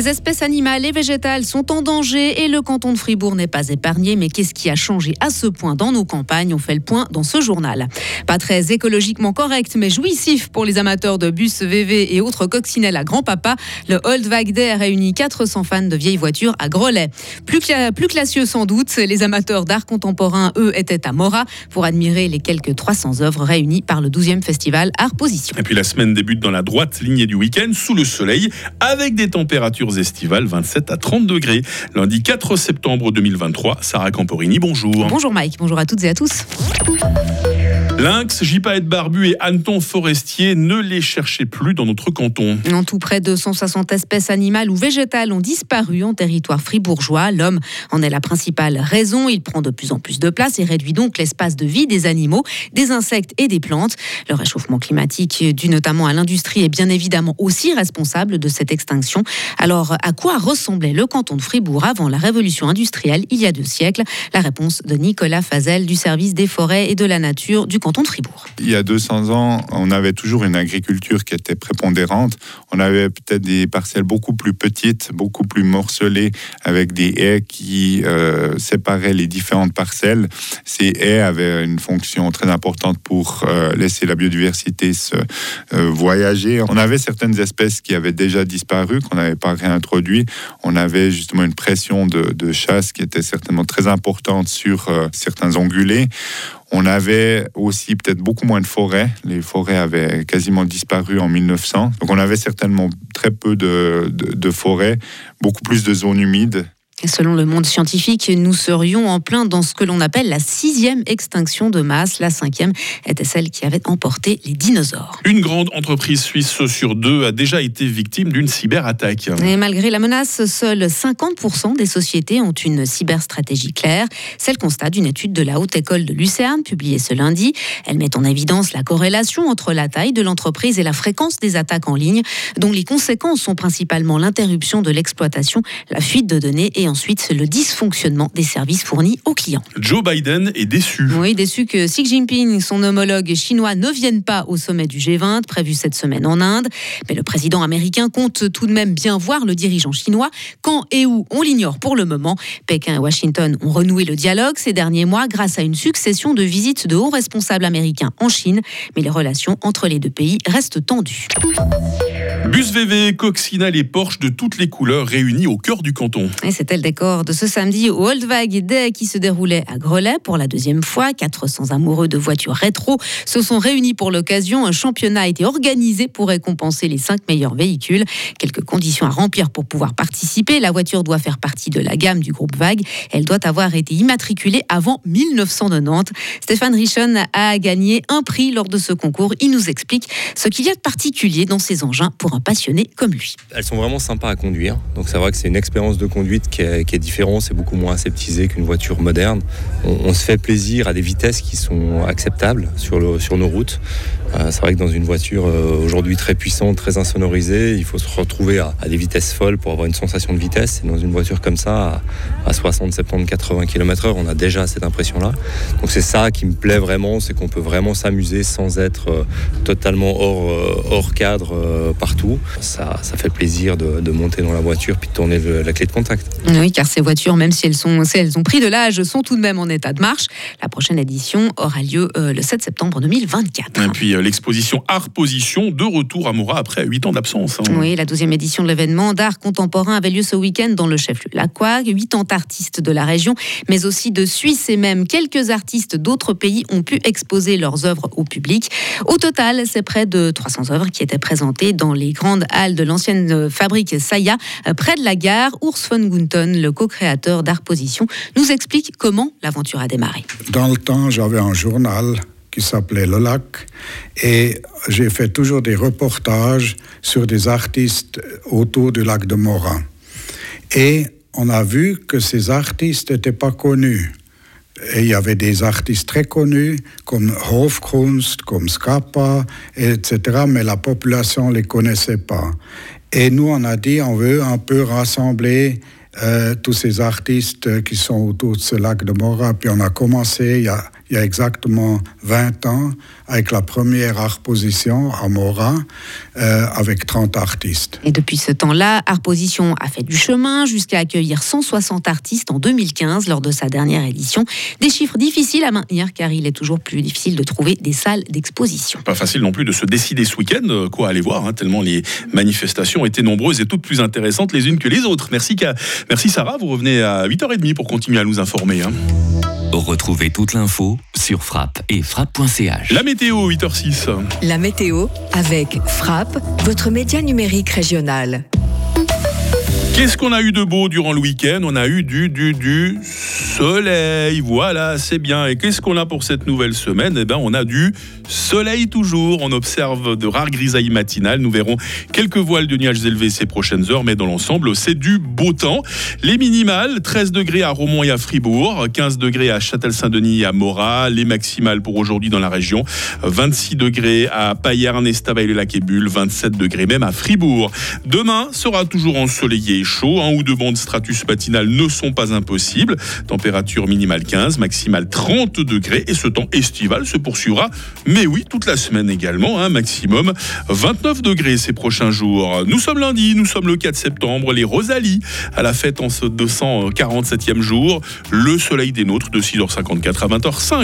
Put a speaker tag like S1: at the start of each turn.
S1: Des espèces animales et végétales sont en danger et le canton de Fribourg n'est pas épargné. Mais qu'est-ce qui a changé à ce point dans nos campagnes? On fait le point dans ce journal. Pas très écologiquement correct, mais jouissif pour les amateurs de bus, VV et autres coccinelles à grand-papa. Le Old Day a réuni 400 fans de vieilles voitures à Grelais. Plus, plus classieux sans doute, les amateurs d'art contemporain, eux, étaient à Mora pour admirer les quelques 300 œuvres réunies par le 12e festival Art Position.
S2: Et puis la semaine débute dans la droite lignée du week-end, sous le soleil, avec des températures estivales 27 à 30 degrés. Lundi 4 septembre 2023, Sarah Camporini, bonjour.
S1: Bonjour Mike, bonjour à toutes et à tous.
S2: Lynx, Gypaète barbu et Anton forestier, ne les cherchez plus dans notre canton.
S1: En tout, près de 160 espèces animales ou végétales ont disparu en territoire fribourgeois. L'homme en est la principale raison. Il prend de plus en plus de place et réduit donc l'espace de vie des animaux, des insectes et des plantes. Le réchauffement climatique, dû notamment à l'industrie, est bien évidemment aussi responsable de cette extinction. Alors, à quoi ressemblait le canton de Fribourg avant la révolution industrielle il y a deux siècles? La réponse de Nicolas Fazel du service des forêts et de la nature du canton de Fribourg.
S3: Il y a 200 ans, on avait toujours une agriculture qui était prépondérante. On avait peut-être des parcelles beaucoup plus petites, beaucoup plus morcelées, avec des haies qui euh, séparaient les différentes parcelles. Ces haies avaient une fonction très importante pour euh, laisser la biodiversité se euh, voyager. On avait certaines espèces qui avaient déjà disparu, qu'on n'avait pas réintroduit. On avait justement une pression de, de chasse qui était certainement très importante sur certains ongulés. On avait aussi peut-être beaucoup moins de forêts. Les forêts avaient quasiment disparu en 1900. Donc on avait certainement très peu de, forêts, beaucoup plus de zones humides
S1: selon le monde scientifique, nous serions en plein dans ce que l'on appelle la sixième extinction de masse. La cinquième était celle qui avait emporté les dinosaures.
S2: Une grande entreprise suisse sur deux a déjà été victime d'une cyberattaque.
S1: Et malgré la menace, seuls 50% des sociétés ont une cyberstratégie claire. C'est le constat d'une étude de la Haute École de Lucerne publiée ce lundi. Elle met en évidence la corrélation entre la taille de l'entreprise et la fréquence des attaques en ligne, dont les conséquences sont principalement l'interruption de l'exploitation, la fuite de données et ensuite le dysfonctionnement des services fournis aux clients.
S2: Joe Biden est déçu.
S1: Oui, déçu que Xi Jinping, son homologue chinois, ne vienne pas au sommet du G20 prévu cette semaine en Inde. Mais le président américain compte tout de même bien voir le dirigeant chinois. Quand et où, on l'ignore pour le moment. Pékin et Washington ont renoué le dialogue ces derniers mois grâce à une succession de visites de hauts responsables américains en Chine. Mais les relations entre les deux pays restent tendues.
S2: Bus VV, Coccinelle et Porsche de toutes les couleurs réunis au cœur du canton.
S1: Et c'était le décor de ce samedi au Oldwag Day qui se déroulait à Grelais pour la deuxième fois. 400 amoureux de voitures rétro se sont réunis pour l'occasion. Un championnat a été organisé pour récompenser les cinq meilleurs véhicules. Quelques conditions à remplir pour pouvoir participer. La voiture doit faire partie de la gamme du groupe Vague. Elle doit avoir été immatriculée avant 1990. Stéphane Richon a gagné un prix lors de ce concours. Il nous explique ce qu'il y a de particulier dans ces engins pour comme lui.
S4: Elles sont vraiment sympas à conduire. Donc c'est vrai que c'est une expérience de conduite qui est, différente. C'est beaucoup moins aseptisé qu'une voiture moderne. On, se fait plaisir à des vitesses qui sont acceptables sur, le, sur nos routes. Euh, c'est vrai que dans une voiture euh, aujourd'hui très puissante, très insonorisée, il faut se retrouver à, des vitesses folles pour avoir une sensation de vitesse. Et dans une voiture comme ça, à, 60, 70, 80 km/h, on a déjà cette impression-là. Donc c'est ça qui me plaît vraiment, c'est qu'on peut vraiment s'amuser sans être euh, totalement hors, hors cadre partout. Ça, ça, fait plaisir de, monter dans la voiture puis de tourner la clé de contact.
S1: Oui, car ces voitures, même si elles, sont, si elles ont pris de l'âge, sont tout de même en état de marche. La prochaine édition aura lieu le 7 septembre 2024.
S2: Et puis l'exposition Art Position de retour à Moura après 8 ans d'absence.
S1: Hein. Oui, la deuxième édition de l'événement d'art contemporain avait lieu ce week-end dans le chef-lieu Lacquois. 80 artistes de la région, mais aussi de Suisse et même quelques artistes d'autres pays ont pu exposer leurs œuvres au public. Au total, c'est près de 300 œuvres qui étaient présentées dans les grandes halles de l'ancienne fabrique Saya, près de la gare. Urs von Gunton, le co-créateur d'Art Position, nous explique comment l'aventure a démarré.
S5: Dans le temps, j'avais un journal qui s'appelait Le Lac. Et j'ai fait toujours des reportages sur des artistes autour du lac de Morin. Et on a vu que ces artistes n'étaient pas connus. Et il y avait des artistes très connus comme Hofkunst, comme Scappa, etc. Mais la population ne les connaissait pas. Et nous, on a dit, on veut un peu rassembler euh, tous ces artistes qui sont autour de ce lac de Morin. Puis on a commencé il y a, il y a exactement 20 ans, avec la première Arposition à Mora, euh, avec 30 artistes.
S1: Et depuis ce temps-là, Arposition a fait du chemin jusqu'à accueillir 160 artistes en 2015 lors de sa dernière édition. Des chiffres difficiles à maintenir car il est toujours plus difficile de trouver des salles d'exposition.
S2: Pas facile non plus de se décider ce week-end euh, quoi aller voir, hein, tellement les manifestations étaient nombreuses et toutes plus intéressantes les unes que les autres. Merci, Merci Sarah, vous revenez à 8h30 pour continuer à nous informer. Hein.
S6: Retrouvez toute l'info sur frappe et frappe.ch.
S2: La météo, 8h06.
S7: La météo avec Frappe, votre média numérique régional.
S2: Qu'est-ce qu'on a eu de beau durant le week-end? On a eu du, du, du soleil. Voilà, c'est bien. Et qu'est-ce qu'on a pour cette nouvelle semaine? Eh bien, on a du soleil toujours. On observe de rares grisailles matinales. Nous verrons quelques voiles de nuages élevés ces prochaines heures, mais dans l'ensemble, c'est du beau temps. Les minimales, 13 degrés à Romont et à Fribourg, 15 degrés à Châtel-Saint-Denis et à Morat. Les maximales pour aujourd'hui dans la région, 26 degrés à Payerne, Estavayer, lac et Bulle, 27 degrés même à Fribourg. Demain sera toujours ensoleillé chaud. Un ou deux bandes stratus matinales ne sont pas impossibles. Température minimale 15, maximale 30 degrés et ce temps estival se poursuivra. Mais oui, toute la semaine également, un hein, maximum 29 degrés ces prochains jours. Nous sommes lundi, nous sommes le 4 septembre, les Rosalie à la fête en ce 247e jour. Le soleil des nôtres de 6h54 à 20h05.